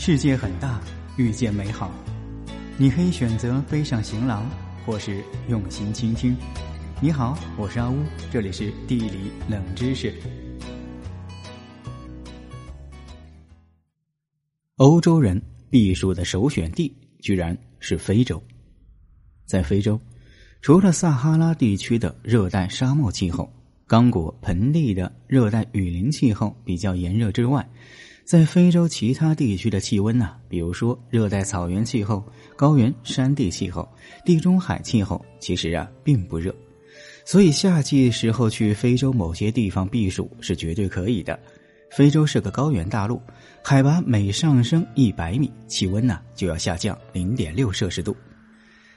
世界很大，遇见美好。你可以选择背上行囊，或是用心倾听。你好，我是阿乌，这里是地理冷知识。欧洲人避暑的首选地居然是非洲。在非洲，除了撒哈拉地区的热带沙漠气候、刚果盆地的热带雨林气候比较炎热之外，在非洲其他地区的气温呢，比如说热带草原气候、高原山地气候、地中海气候，其实啊并不热，所以夏季时候去非洲某些地方避暑是绝对可以的。非洲是个高原大陆，海拔每上升一百米，气温呢就要下降零点六摄氏度。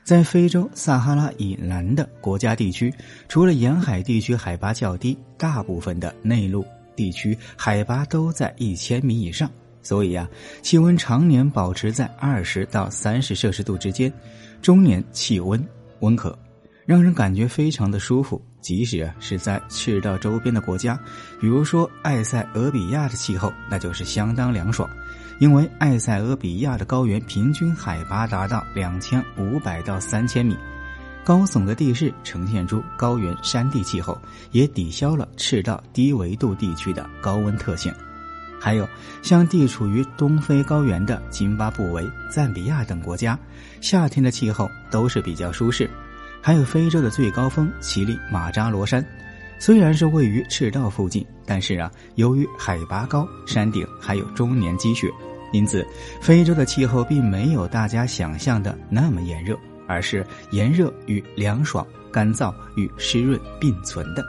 在非洲撒哈拉以南的国家地区，除了沿海地区海拔较低，大部分的内陆。地区海拔都在一千米以上，所以呀，气温常年保持在二十到三十摄氏度之间，中年气温温和，让人感觉非常的舒服。即使啊是在赤道周边的国家，比如说埃塞俄比亚的气候，那就是相当凉爽，因为埃塞俄比亚的高原平均海拔达到两千五百到三千米。高耸的地势呈现出高原山地气候，也抵消了赤道低纬度地区的高温特性。还有像地处于东非高原的津巴布韦、赞比亚等国家，夏天的气候都是比较舒适。还有非洲的最高峰乞力马扎罗山，虽然是位于赤道附近，但是啊，由于海拔高，山顶还有终年积雪，因此非洲的气候并没有大家想象的那么炎热。而是炎热与凉爽、干燥与湿润并存的。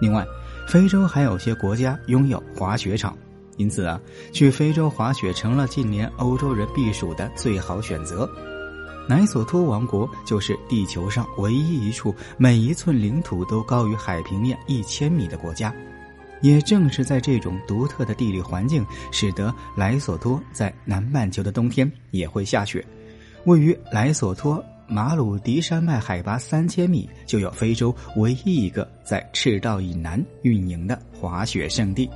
另外，非洲还有些国家拥有滑雪场，因此啊，去非洲滑雪成了近年欧洲人避暑的最好选择。莱索托王国就是地球上唯一一处每一寸领土都高于海平面一千米的国家。也正是在这种独特的地理环境，使得莱索托在南半球的冬天也会下雪。位于莱索托。马鲁迪山脉海拔三千米，就有非洲唯一一个在赤道以南运营的滑雪胜地。